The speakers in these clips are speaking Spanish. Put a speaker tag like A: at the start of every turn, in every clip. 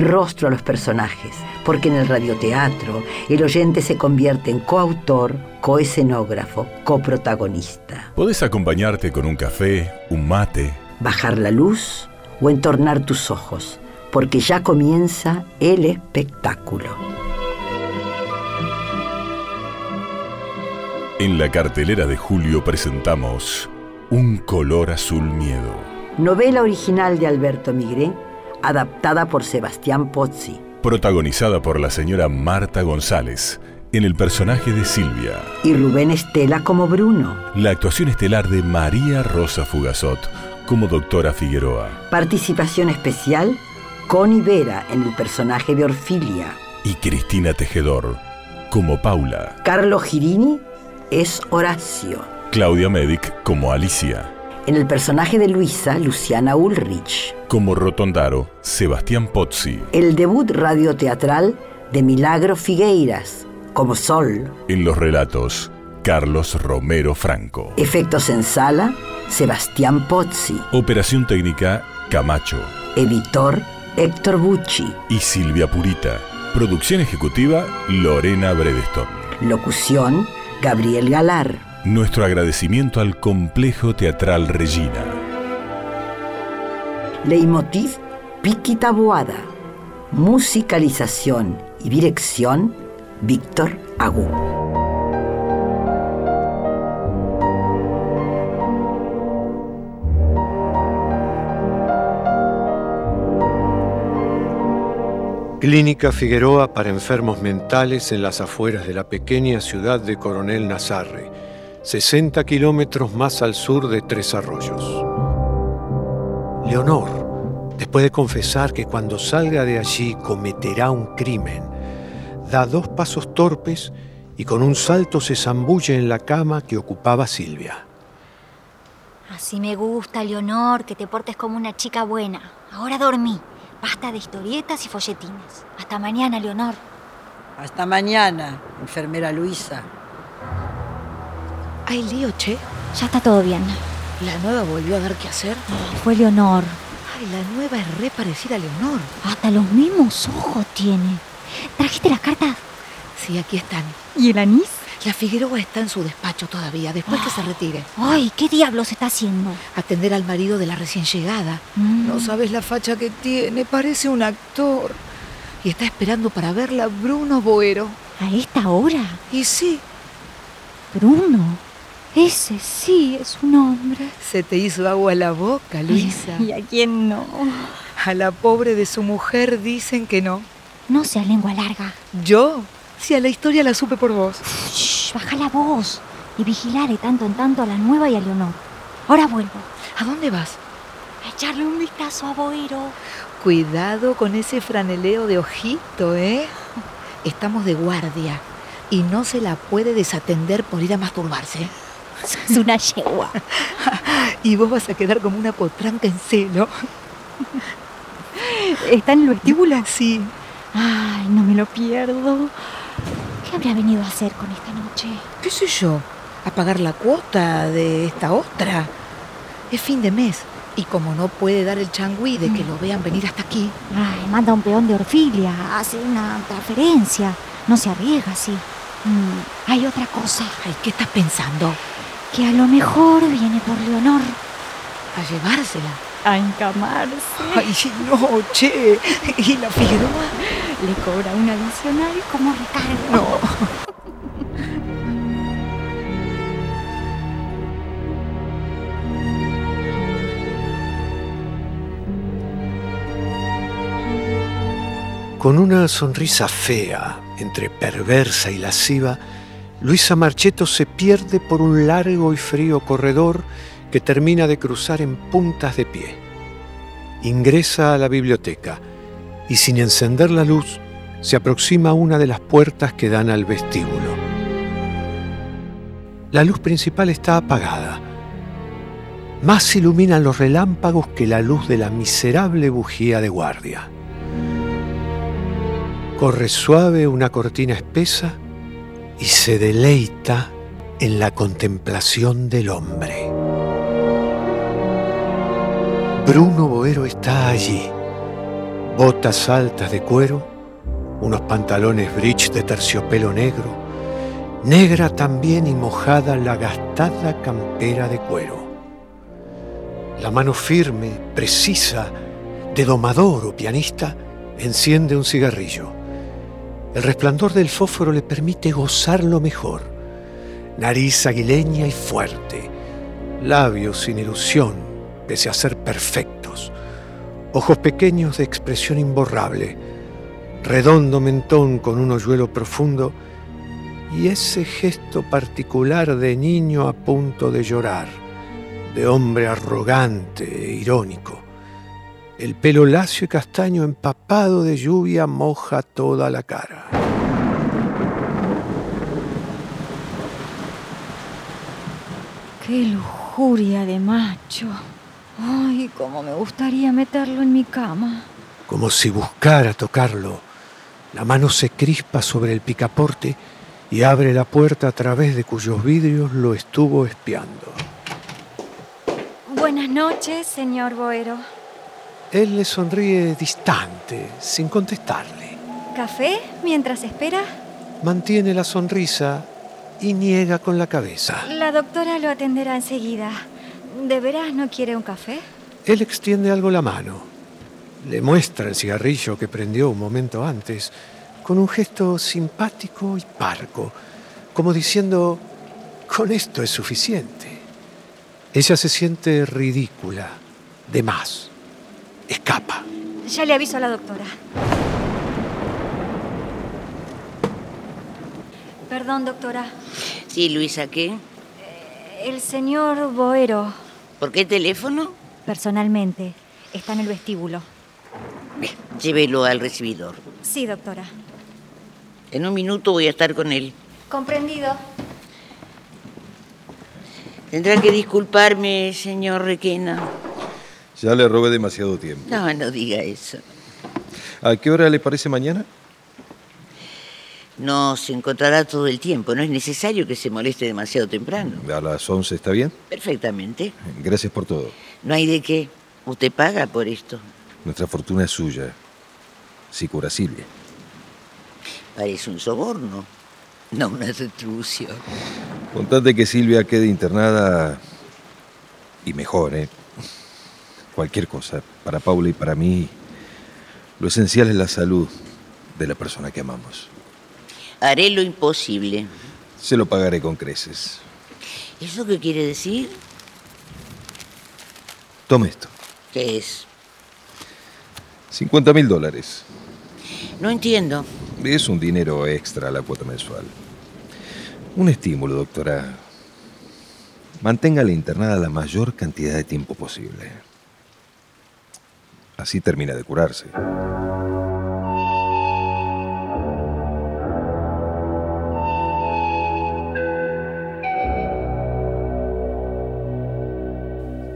A: rostro a los personajes, porque en el radioteatro el oyente se convierte en coautor, coescenógrafo, coprotagonista.
B: Podés acompañarte con un café, un mate,
A: Bajar la luz o entornar tus ojos, porque ya comienza el espectáculo.
B: En la cartelera de julio presentamos Un color azul miedo.
A: Novela original de Alberto Migré, adaptada por Sebastián Pozzi.
B: Protagonizada por la señora Marta González en el personaje de Silvia.
A: Y Rubén Estela como Bruno.
B: La actuación estelar de María Rosa Fugazot como doctora Figueroa.
A: Participación especial, Connie Vera en el personaje de Orfilia.
B: Y Cristina Tejedor como Paula.
A: Carlo Girini es Horacio.
B: Claudia Medic como Alicia.
A: En el personaje de Luisa, Luciana Ulrich.
B: Como Rotondaro, Sebastián Pozzi.
A: El debut radioteatral de Milagro Figueiras, como Sol.
B: En los relatos, Carlos Romero Franco.
A: Efectos en sala, Sebastián Pozzi.
B: Operación técnica, Camacho.
A: Editor, Héctor Bucci.
B: Y Silvia Purita. Producción ejecutiva, Lorena Bredeston.
A: Locución, Gabriel Galar.
B: Nuestro agradecimiento al Complejo Teatral Regina.
A: Leitmotiv, Piqui Taboada. Musicalización y dirección, Víctor Agú.
C: Clínica Figueroa para enfermos mentales en las afueras de la pequeña ciudad de Coronel Nazarre, 60 kilómetros más al sur de Tres Arroyos. Leonor, después de confesar que cuando salga de allí cometerá un crimen, da dos pasos torpes y con un salto se zambulle en la cama que ocupaba Silvia.
D: Así me gusta, Leonor, que te portes como una chica buena. Ahora dormí. Basta de historietas y folletines. Hasta mañana, Leonor.
A: Hasta mañana, enfermera Luisa.
E: ¿Hay lío, che?
D: Ya está todo bien.
E: ¿La nueva volvió a dar qué hacer?
D: Fue Leonor.
E: Ay, la nueva es re parecida a Leonor.
D: Hasta los mismos ojos tiene. ¿Trajiste las cartas?
E: Sí, aquí están.
D: ¿Y el anís?
E: La Figueroa está en su despacho todavía, después que se retire.
D: Ay, ¿qué diablos está haciendo?
E: Atender al marido de la recién llegada.
D: Mm.
E: No sabes la facha que tiene, parece un actor. Y está esperando para verla Bruno Boero.
D: ¿A esta hora?
E: Y sí,
D: Bruno. Ese sí es un hombre.
E: se te hizo agua la boca, Luisa.
D: ¿Y a quién no?
E: A la pobre de su mujer dicen que no.
D: No sea lengua larga.
E: ¿Yo? Si a la historia la supe por vos.
D: Shh, baja la voz. Y vigilare tanto en tanto a la nueva y a Leonor. Ahora vuelvo.
E: ¿A dónde vas?
D: A echarle un vistazo a Boero.
E: Cuidado con ese franeleo de ojito, ¿eh? Estamos de guardia y no se la puede desatender por ir a masturbarse.
D: Es una yegua.
E: Y vos vas a quedar como una potranca en celo.
D: ¿Está en el vestíbulo?
E: Sí.
D: Ay, no me lo pierdo. ¿Qué habría venido a hacer con esta noche?
E: ¿Qué sé yo? ¿A pagar la cuota de esta otra? Es fin de mes. Y como no puede dar el changüí de que lo vean venir hasta aquí,
D: Ay, manda un peón de Orfilia, hace una transferencia. No se arriesga así. Mm, hay otra cosa.
E: ay, ¿qué estás pensando?
D: Que a lo mejor viene por Leonor.
E: ¿A llevársela?
D: A encamarse.
E: Ay, no, che. ¿Y la Figueroa?
D: Le cobra un adicional como recargo.
E: No.
C: Con una sonrisa fea, entre perversa y lasciva, Luisa Marcheto se pierde por un largo y frío corredor que termina de cruzar en puntas de pie. Ingresa a la biblioteca y sin encender la luz se aproxima a una de las puertas que dan al vestíbulo. La luz principal está apagada. Más iluminan los relámpagos que la luz de la miserable bujía de guardia. Corre suave una cortina espesa y se deleita en la contemplación del hombre. Bruno Boero está allí. Botas altas de cuero, unos pantalones bridge de terciopelo negro, negra también y mojada la gastada campera de cuero. La mano firme, precisa, de domador o pianista, enciende un cigarrillo. El resplandor del fósforo le permite gozarlo mejor. Nariz aguileña y fuerte, labios sin ilusión, pese a ser perfectos, ojos pequeños de expresión imborrable, redondo mentón con un hoyuelo profundo. Y ese gesto particular de niño a punto de llorar, de hombre arrogante e irónico. El pelo lacio y castaño empapado de lluvia moja toda la cara.
D: ¡Qué lujuria de macho! ¡Ay, cómo me gustaría meterlo en mi cama!
C: Como si buscara tocarlo, la mano se crispa sobre el picaporte y abre la puerta a través de cuyos vidrios lo estuvo espiando.
D: Buenas noches, señor Boero.
C: Él le sonríe distante, sin contestarle.
D: ¿Café mientras espera?
C: Mantiene la sonrisa y niega con la cabeza.
D: La doctora lo atenderá enseguida. ¿De veras no quiere un café?
C: Él extiende algo la mano. Le muestra el cigarrillo que prendió un momento antes, con un gesto simpático y parco, como diciendo, con esto es suficiente. Ella se siente ridícula, de más. Escapa.
D: Ya le aviso a la doctora. Perdón, doctora.
F: Sí, Luisa, ¿qué?
D: El señor Boero,
F: ¿Por qué teléfono?
D: personalmente, está en el vestíbulo.
F: Bien, llévelo al recibidor.
D: Sí, doctora.
F: En un minuto voy a estar con él.
D: Comprendido.
F: Tendrá que disculparme, señor Requena.
G: Ya le robé demasiado tiempo.
F: No, no diga eso.
G: ¿A qué hora le parece mañana?
F: No se encontrará todo el tiempo. No es necesario que se moleste demasiado temprano.
G: A las 11 está bien.
F: Perfectamente.
G: Gracias por todo.
F: No hay de qué. Usted paga por esto.
G: Nuestra fortuna es suya. Si cura Silvia.
F: Parece un soborno, no una retribución.
G: Contate que Silvia quede internada y mejor, ¿eh? Cualquier cosa. Para Paula y para mí, lo esencial es la salud de la persona que amamos.
F: Haré lo imposible.
G: Se lo pagaré con creces.
F: ¿Eso qué quiere decir?
G: Tome esto.
F: ¿Qué es?
G: 50 mil dólares.
F: No entiendo.
G: Es un dinero extra a la cuota mensual. Un estímulo, doctora. Manténgala internada la mayor cantidad de tiempo posible. Así termina de curarse.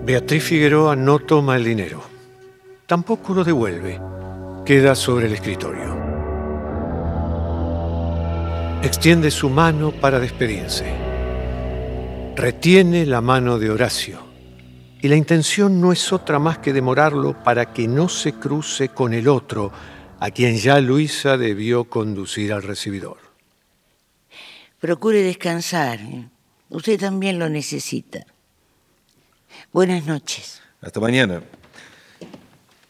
C: Beatriz Figueroa no toma el dinero. Tampoco lo devuelve. Queda sobre el escritorio. Extiende su mano para despedirse. Retiene la mano de Horacio. Y la intención no es otra más que demorarlo para que no se cruce con el otro, a quien ya Luisa debió conducir al recibidor.
F: Procure descansar. Usted también lo necesita. Buenas noches.
G: Hasta mañana.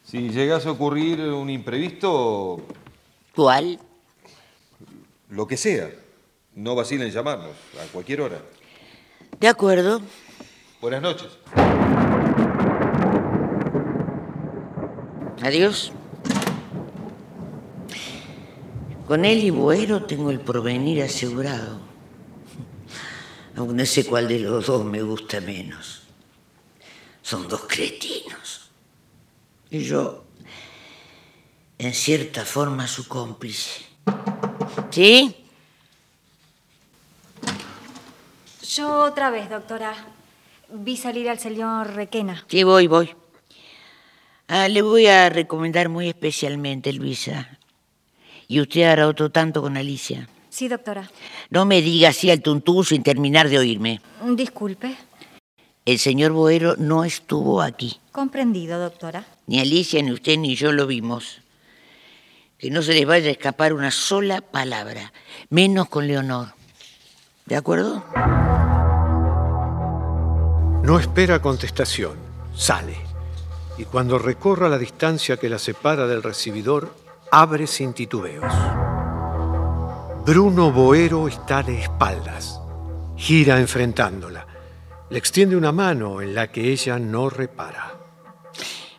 G: Si llegase a ocurrir un imprevisto,
F: ¿Cuál?
G: lo que sea, no vacilen en llamarnos a cualquier hora.
F: De acuerdo.
G: Buenas noches.
F: Adiós. Con él y Boero tengo el porvenir asegurado. Aún no sé cuál de los dos me gusta menos. Son dos cretinos. Y yo en cierta forma su cómplice. ¿Sí?
D: Yo otra vez, doctora. Vi salir al señor Requena.
F: Sí, voy, voy. Ah, le voy a recomendar muy especialmente, Luisa. Y usted hará otro tanto con Alicia.
D: Sí, doctora.
F: No me diga así al tuntú sin terminar de oírme.
D: Disculpe.
F: El señor Boero no estuvo aquí.
D: Comprendido, doctora.
F: Ni Alicia, ni usted, ni yo lo vimos. Que no se les vaya a escapar una sola palabra, menos con Leonor. ¿De acuerdo?
C: No espera contestación, sale. Y cuando recorra la distancia que la separa del recibidor, abre sin titubeos. Bruno Boero está de espaldas. Gira enfrentándola. Le extiende una mano en la que ella no repara.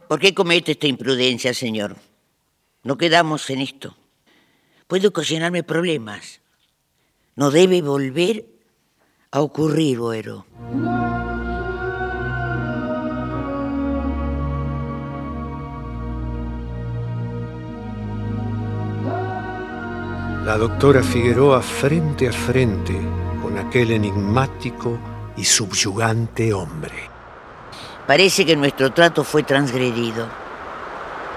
F: ¿Por qué comete esta imprudencia, señor? No quedamos en esto. Puede ocasionarme problemas. No debe volver a ocurrir, Boero.
C: La doctora Figueroa frente a frente con aquel enigmático y subyugante hombre.
F: Parece que nuestro trato fue transgredido.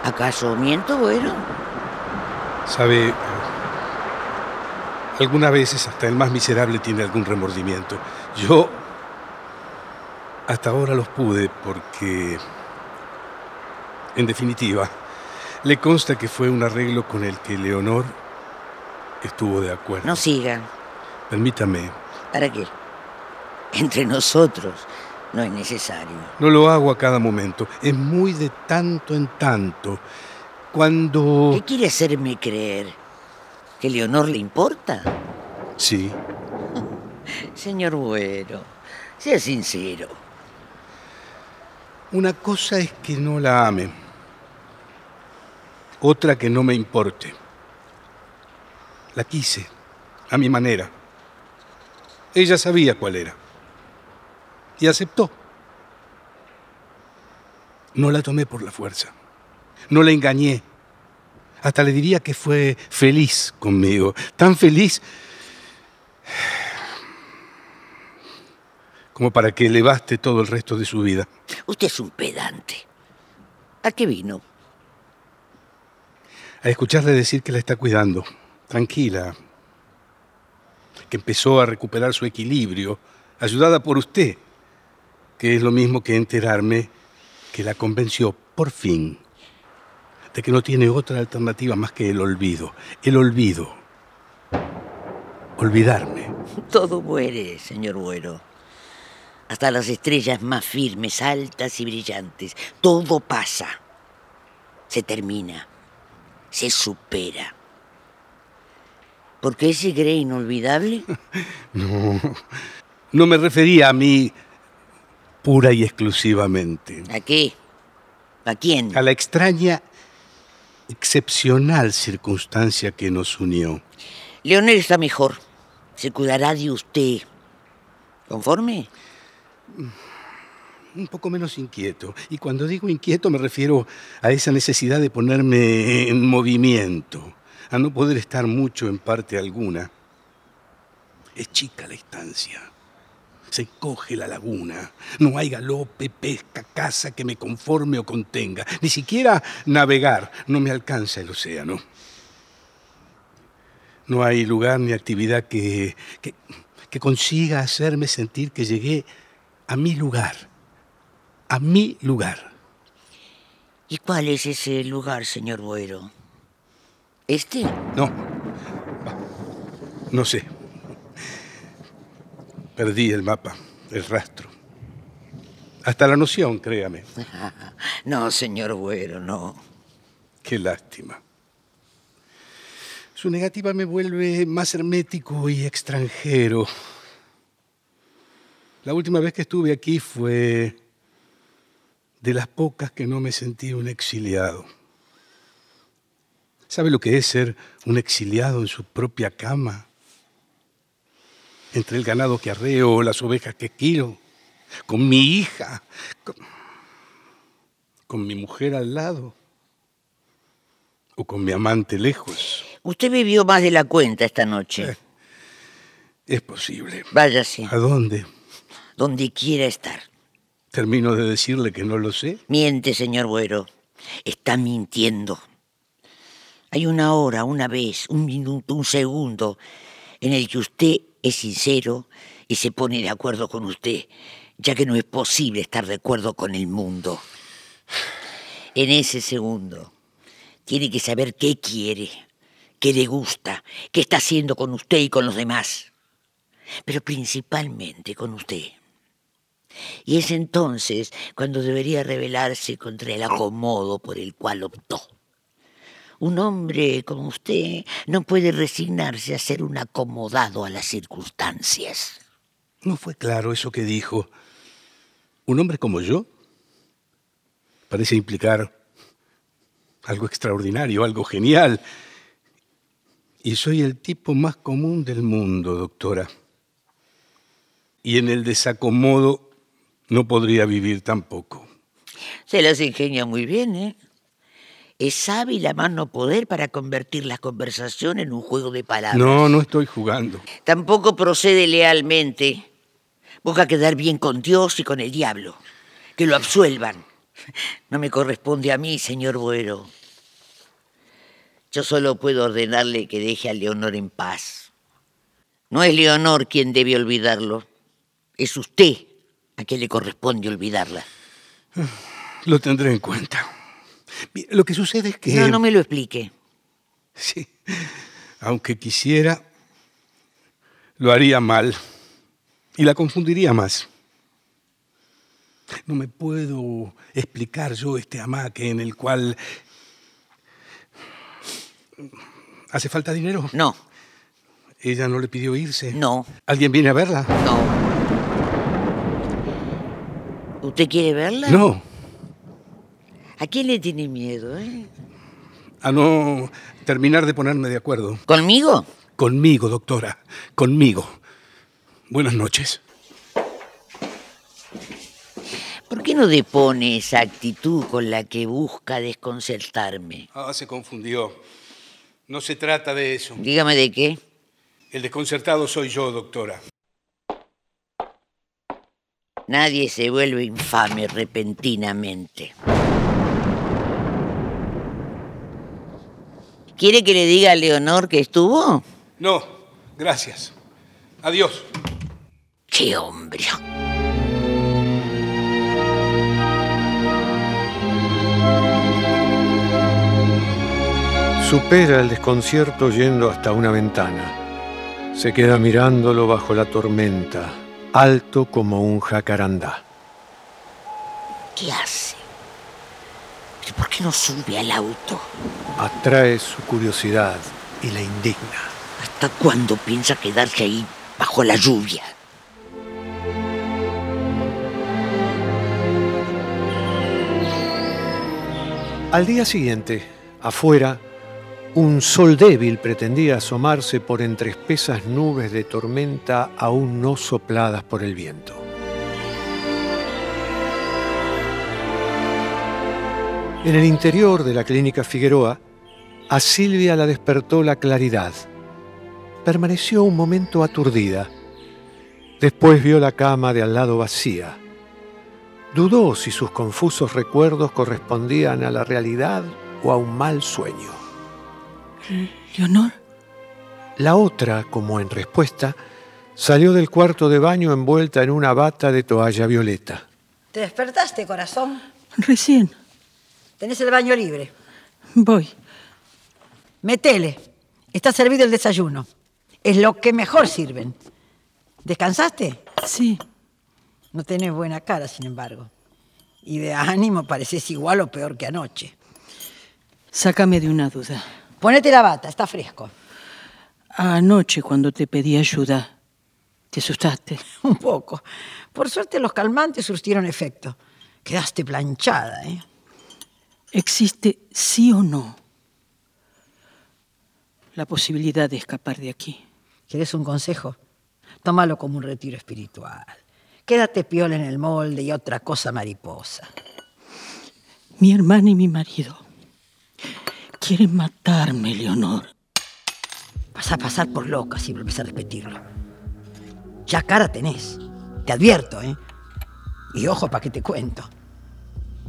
F: ¿Acaso miento, Boero?
H: Sabe, algunas veces hasta el más miserable tiene algún remordimiento. Yo hasta ahora los pude porque, en definitiva, le consta que fue un arreglo con el que Leonor estuvo de acuerdo.
F: No sigan.
H: Permítame.
F: ¿Para qué? Entre nosotros no es necesario.
H: No lo hago a cada momento. Es muy de tanto en tanto. Cuando...
F: ¿Qué quiere hacerme creer? ¿Que Leonor le importa?
H: Sí.
F: Señor Bueno, sea sincero.
H: Una cosa es que no la ame. Otra que no me importe. La quise, a mi manera. Ella sabía cuál era. Y aceptó. No la tomé por la fuerza. No la engañé. Hasta le diría que fue feliz conmigo. Tan feliz como para que le baste todo el resto de su vida.
F: Usted es un pedante. ¿A qué vino?
H: A escucharle decir que la está cuidando. Tranquila. Que empezó a recuperar su equilibrio, ayudada por usted. Que es lo mismo que enterarme que la convenció, por fin, de que no tiene otra alternativa más que el olvido. El olvido. Olvidarme.
F: Todo muere, señor Bueno. Hasta las estrellas más firmes, altas y brillantes. Todo pasa. Se termina. Se supera. ¿Por qué se cree inolvidable?
H: No. No me refería a mí pura y exclusivamente.
F: ¿A qué? ¿A quién?
H: A la extraña, excepcional circunstancia que nos unió.
F: Leonel está mejor. Se cuidará de usted. ¿Conforme?
H: Un poco menos inquieto. Y cuando digo inquieto me refiero a esa necesidad de ponerme en movimiento, a no poder estar mucho en parte alguna. Es chica la estancia. Se encoge la laguna. No hay galope, pesca, caza que me conforme o contenga. Ni siquiera navegar. No me alcanza el océano. No hay lugar ni actividad que, que, que consiga hacerme sentir que llegué a mi lugar. A mi lugar.
F: ¿Y cuál es ese lugar, señor Boero? ¿Este?
H: No. No sé. Perdí el mapa, el rastro. Hasta la noción, créame.
F: No, señor Boero, no.
H: Qué lástima. Su negativa me vuelve más hermético y extranjero. La última vez que estuve aquí fue de las pocas que no me sentí un exiliado. ¿Sabe lo que es ser un exiliado en su propia cama? Entre el ganado que arreo, las ovejas que quiero, con mi hija, con, con mi mujer al lado. o con mi amante lejos.
F: Usted bebió más de la cuenta esta noche.
H: Eh. Es posible.
F: Váyase,
H: ¿A dónde?
F: donde quiera estar.
H: Termino de decirle que no lo sé.
F: Miente, señor Buero. Está mintiendo. Hay una hora, una vez, un minuto, un segundo en el que usted es sincero y se pone de acuerdo con usted, ya que no es posible estar de acuerdo con el mundo. En ese segundo, tiene que saber qué quiere, qué le gusta, qué está haciendo con usted y con los demás, pero principalmente con usted. Y es entonces cuando debería rebelarse contra el acomodo por el cual optó. Un hombre como usted no puede resignarse a ser un acomodado a las circunstancias.
H: No fue claro eso que dijo. ¿Un hombre como yo? Parece implicar algo extraordinario, algo genial. Y soy el tipo más común del mundo, doctora. Y en el desacomodo no podría vivir tampoco.
F: Se las ingenia muy bien, ¿eh? Es hábil a mano poder para convertir la conversación en un juego de palabras.
H: No, no estoy jugando.
F: Tampoco procede lealmente. Busca quedar bien con Dios y con el diablo. Que lo absuelvan. No me corresponde a mí, señor Buero. Yo solo puedo ordenarle que deje a Leonor en paz. No es Leonor quien debe olvidarlo. Es usted a quien le corresponde olvidarla.
H: Lo tendré en cuenta. Lo que sucede es que...
F: No, no me lo explique.
H: Sí, aunque quisiera, lo haría mal y la confundiría más. No me puedo explicar yo este amaque en el cual... ¿Hace falta dinero?
F: No,
H: ¿Ella no le pidió irse?
F: no,
H: ¿Alguien viene a verla?
F: no. ¿Usted quiere verla?
H: No,
F: ¿A quién le tiene miedo, eh?
H: a no terminar de ponerme de acuerdo.
F: ¿Conmigo?
H: Conmigo, doctora, conmigo. Buenas noches.
F: ¿Por qué no depone esa actitud con la que busca desconcertarme?
H: Ah, se confundió. No se trata de eso.
F: Dígame de qué.
H: El desconcertado soy yo, doctora.
F: Nadie se vuelve infame repentinamente. ¿Quiere que le diga a Leonor que estuvo?
H: No, gracias. Adiós.
F: ¡Qué hombre!
C: Supera el desconcierto yendo hasta una ventana. Se queda mirándolo bajo la tormenta, alto como un jacarandá.
F: ¿Qué hace? ¿Pero por qué no sube al auto?
C: Atrae su curiosidad y la indigna.
F: ¿Hasta cuándo piensa quedarse ahí bajo la lluvia?
C: Al día siguiente, afuera, un sol débil pretendía asomarse por entre espesas nubes de tormenta aún no sopladas por el viento. En el interior de la clínica Figueroa, a Silvia la despertó la claridad. Permaneció un momento aturdida. Después vio la cama de al lado vacía. Dudó si sus confusos recuerdos correspondían a la realidad o a un mal sueño.
I: Leonor,
C: La otra, como en respuesta, salió del cuarto de baño envuelta en una bata de toalla violeta.
A: ¿Te despertaste, corazón?
I: recién.
A: Tenés el baño libre.
I: Voy.
A: Metele. Está servido el desayuno. Es lo que mejor sirven. ¿Descansaste?
I: Sí.
A: No tenés buena cara, sin embargo. Y de ánimo pareces igual o peor que anoche.
I: Sácame de una duda.
A: Ponete la bata, está fresco.
I: Anoche, cuando te pedí ayuda, ¿te asustaste?
A: Un poco. Por suerte los calmantes surtieron efecto. Quedaste planchada, ¿eh?
I: ¿Existe sí o no la posibilidad de escapar de aquí?
A: ¿Quieres un consejo? Tómalo como un retiro espiritual. Quédate piola en el molde y otra cosa mariposa.
I: Mi hermana y mi marido quiere matarme, Leonor.
A: Vas a pasar por loca si vuelves a repetirlo. Ya cara tenés. Te advierto, ¿eh? Y ojo para que te cuento.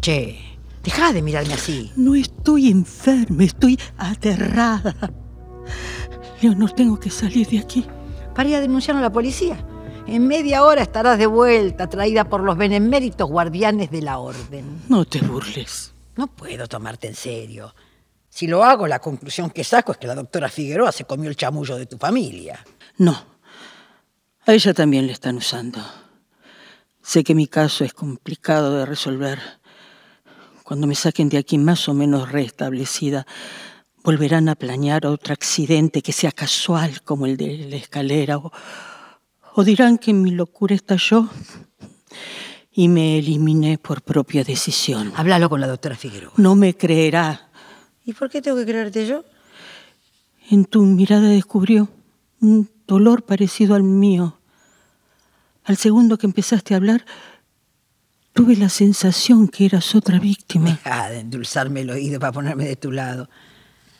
A: Che, deja de mirarme así.
I: No estoy enferma, estoy aterrada. Leonor, tengo que salir de aquí.
A: Para ir a denunciar a la policía. En media hora estarás de vuelta, traída por los beneméritos guardianes de la orden.
I: No te burles.
A: No puedo tomarte en serio. Si lo hago, la conclusión que saco es que la doctora Figueroa se comió el chamullo de tu familia.
I: No. A ella también le están usando. Sé que mi caso es complicado de resolver. Cuando me saquen de aquí más o menos restablecida, volverán a planear otro accidente que sea casual como el de la escalera o, o dirán que mi locura estalló y me eliminé por propia decisión.
A: Háblalo con la doctora Figueroa.
I: No me creerá.
A: ¿Y por qué tengo que creerte yo?
I: En tu mirada descubrió un dolor parecido al mío. Al segundo que empezaste a hablar, tuve la sensación que eras otra víctima.
A: Deja de endulzarme el oído para ponerme de tu lado.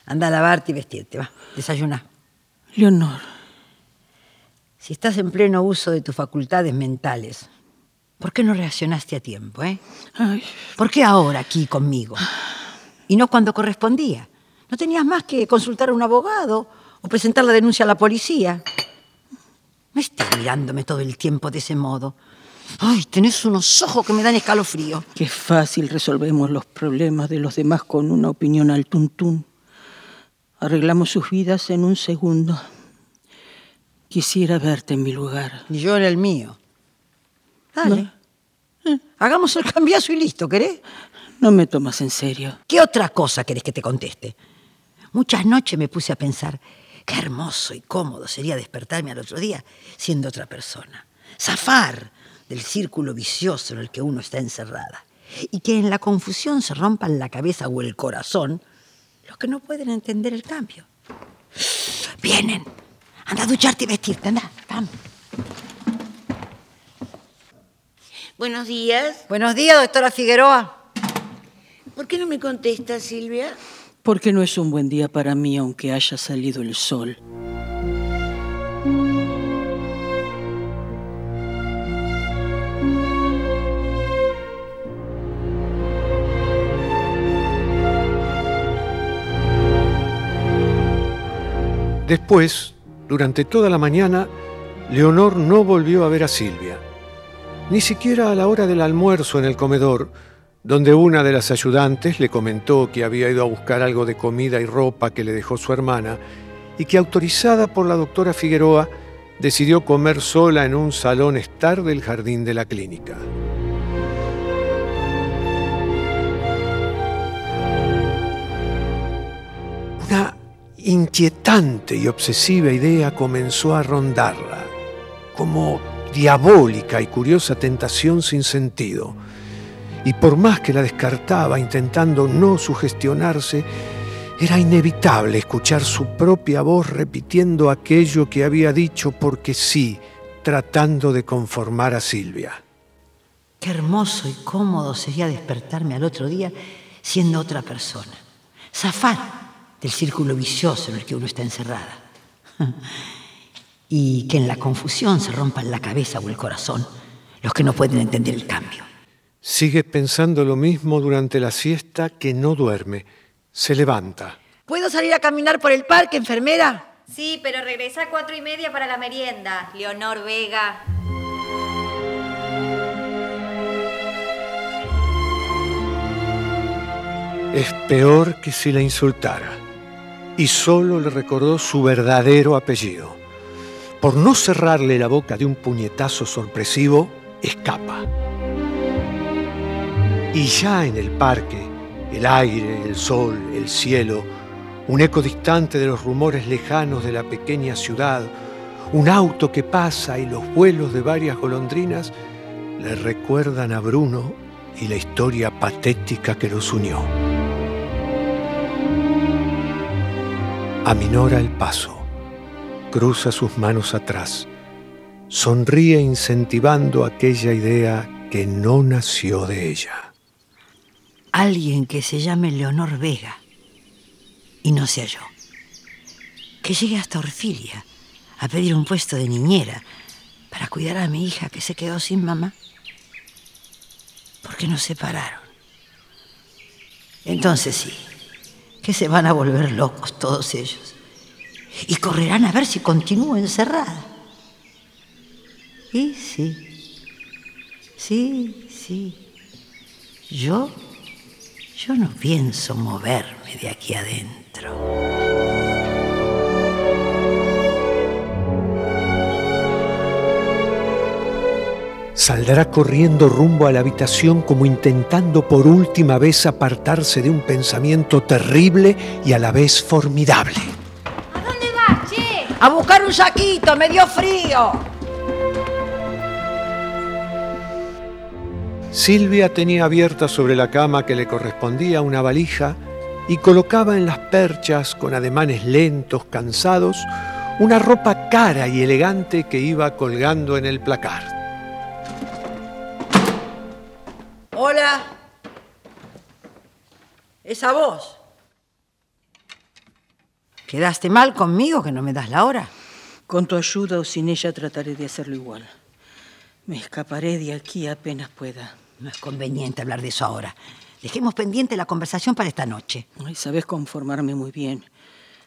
A: Anda a lavarte y vestirte, va. Desayuna.
I: Leonor,
A: Si estás en pleno uso de tus facultades mentales, ¿por qué no reaccionaste a tiempo, eh?
I: ay,
A: ¿Por qué ahora aquí conmigo? Y no cuando correspondía. ¿No tenías más que consultar a un abogado o presentar la denuncia a la policía? No estés mirándome todo el tiempo de ese modo. Ay, tenés unos ojos que me dan escalofrío.
I: qué fácil resolvemos los problemas de los demás con una opinión al tuntún. Arreglamos sus vidas en un segundo. Quisiera verte en mi lugar.
A: Y yo en el mío. Dale. Hagamos el cambiazo y listo, ¿querés?
I: No me tomas en serio.
A: ¿Qué otra cosa querés que te conteste? Muchas noches me puse a pensar, qué hermoso y cómodo sería despertarme al otro día siendo otra persona. Zafar del círculo vicioso en el que uno está encerrada. Y que en la confusión se rompan la cabeza o el corazón los que no pueden entender el cambio. Vienen. Anda a ducharte y vestirte, anda, vamos.
F: Buenos días.
A: Buenos días, doctora Figueroa.
F: ¿Por qué no me contesta, Silvia?
I: Porque no es un buen día para mí aunque haya salido el sol.
C: Después, durante toda la mañana, Leonor no volvió a ver a Silvia. Ni siquiera a la hora del almuerzo en el comedor, donde una de las ayudantes le comentó que había ido a buscar algo de comida y ropa que le dejó su hermana y que autorizada por la doctora Figueroa decidió comer sola en un salón estar del jardín de la clínica. Una inquietante y obsesiva idea comenzó a rondarla, como diabólica y curiosa tentación sin sentido. Y por más que la descartaba intentando no sugestionarse, era inevitable escuchar su propia voz repitiendo aquello que había dicho porque sí, tratando de conformar a Silvia.
A: Qué hermoso y cómodo sería despertarme al otro día siendo otra persona. Zafar del círculo vicioso en el que uno está encerrada. Y que en la confusión se rompan la cabeza o el corazón los que no pueden entender el cambio.
C: Sigue pensando lo mismo durante la siesta que no duerme. Se levanta.
A: ¿Puedo salir a caminar por el parque, enfermera?
D: Sí, pero regresa a cuatro y media para la merienda. Leonor Vega.
C: Es peor que si la insultara. Y solo le recordó su verdadero apellido. Por no cerrarle la boca de un puñetazo sorpresivo, escapa. Y ya en el parque, el aire, el sol, el cielo, un eco distante de los rumores lejanos de la pequeña ciudad, un auto que pasa y los vuelos de varias golondrinas le recuerdan a Bruno y la historia patética que los unió. Aminora el paso, cruza sus manos atrás, sonríe incentivando aquella idea que no nació de ella.
A: Alguien que se llame Leonor Vega. y no se halló. Que llegué hasta Orfilia a pedir un puesto de niñera para cuidar a mi hija que se quedó sin mamá. Porque nos separaron. Entonces sí, que se van a volver locos todos ellos. Y correrán a ver si continúo encerrada. Y sí, sí, sí. Yo, yo no pienso moverme de aquí adentro.
C: Saldrá corriendo rumbo a la habitación como intentando por última vez apartarse de un pensamiento terrible y a la vez formidable.
D: ¿A dónde vas, che?
A: A buscar un saquito, me dio frío.
C: Silvia tenía abierta sobre la cama que le correspondía una valija y colocaba en las perchas, con ademanes lentos, cansados, una ropa cara y elegante que iba colgando en el placar.
A: Hola. ¿Es a vos? ¿Quedaste mal conmigo que no me das la hora?
I: Con tu ayuda o sin ella trataré de hacerlo igual. Me escaparé de aquí apenas pueda.
A: No es conveniente hablar de eso ahora. Dejemos pendiente la conversación para esta noche.
I: Ay, sabes conformarme muy bien.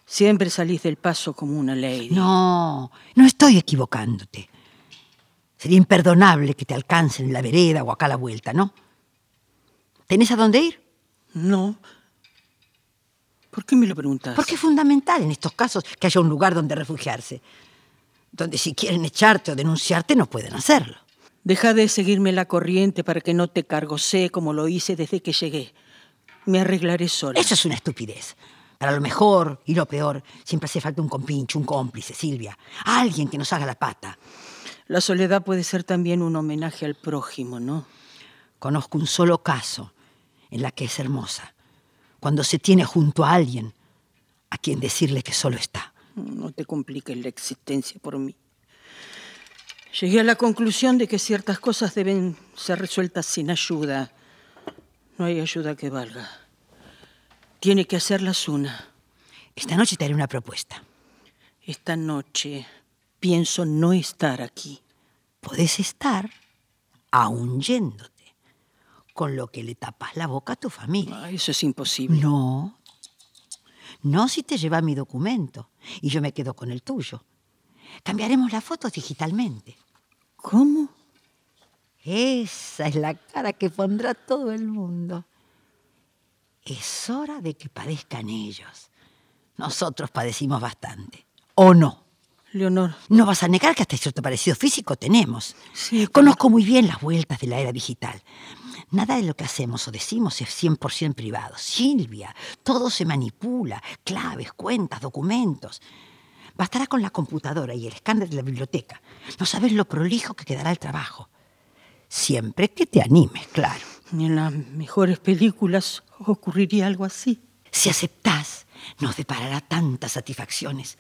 I: Siempre salís del paso como una lady.
A: No, no estoy equivocándote. Sería imperdonable que te alcancen en la vereda o acá a la vuelta, ¿no? ¿Tenés a dónde ir?
I: No. ¿Por qué me lo preguntas?
A: Porque es fundamental en estos casos que haya un lugar donde refugiarse. Donde si quieren echarte o denunciarte no pueden hacerlo.
I: Deja de seguirme la corriente para que no te cargosee como lo hice desde que llegué. Me arreglaré sola.
A: Eso es una estupidez. Para lo mejor y lo peor, siempre hace falta un compinche, un cómplice, Silvia. Alguien que nos haga la pata.
I: La soledad puede ser también un homenaje al prójimo, ¿no?
A: Conozco un solo caso en la que es hermosa. Cuando se tiene junto a alguien a quien decirle que solo está.
I: No te compliques la existencia por mí. Llegué a la conclusión de que ciertas cosas deben ser resueltas sin ayuda. No hay ayuda que valga. Tiene que hacerlas una.
A: Esta noche te haré una propuesta.
I: Esta noche pienso no estar aquí.
A: Podés estar aún yéndote, con lo que le tapas la boca a tu familia.
I: Ah, eso es imposible.
A: No. No si te lleva mi documento y yo me quedo con el tuyo. Cambiaremos las fotos digitalmente.
I: ¿Cómo?
A: Esa es la cara que pondrá todo el mundo. Es hora de que padezcan ellos. Nosotros padecimos bastante. ¿O no?
I: Leonor.
A: No vas a negar que hasta cierto parecido físico tenemos.
I: Sí.
A: Conozco muy bien las vueltas de la era digital. Nada de lo que hacemos o decimos es 100% privado. Silvia, todo se manipula. Claves, cuentas, documentos. Bastará con la computadora y el escáner de la biblioteca. No sabes lo prolijo que quedará el trabajo. Siempre que te animes, claro.
I: Ni en las mejores películas ocurriría algo así.
A: Si aceptás, nos deparará tantas satisfacciones.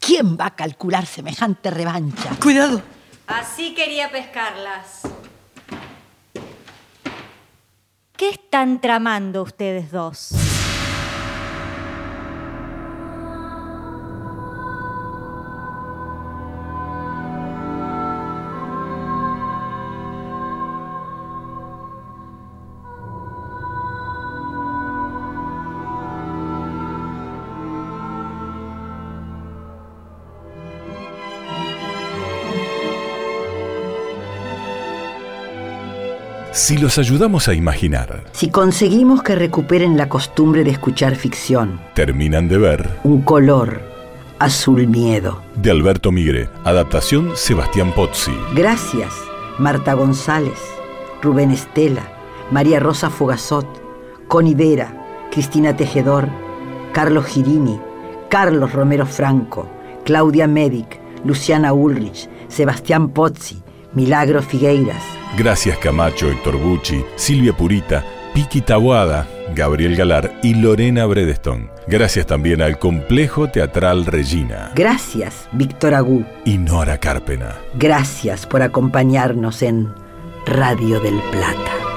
A: ¿Quién va a calcular semejante revancha?
I: Cuidado.
D: Así quería pescarlas. ¿Qué están tramando ustedes dos?
B: Si los ayudamos a imaginar,
A: Si conseguimos que recuperen la costumbre de escuchar ficción,
B: terminan de ver
A: un color, azul miedo.
B: de Alberto Migre, adaptación Sebastián Pozzi.
A: Gracias, Marta González, Rubén Estela, María Rosa Fogazot, Connie Vera, Cristina Tejedor, Carlos Girini, Carlos Romero Franco, Claudia Medic, Luciana Ulrich, Sebastián Pozzi, Milagro Figueiras,
B: Gracias Camacho, Héctor Bucci, Silvia Purita, Piki Tabuada, Gabriel Galar y Lorena Bredestone. Gracias también al Complejo Teatral Regina
A: Gracias, Víctor Agú.
B: y Nora Carpena.
A: Gracias por acompañarnos en Radio del Plata.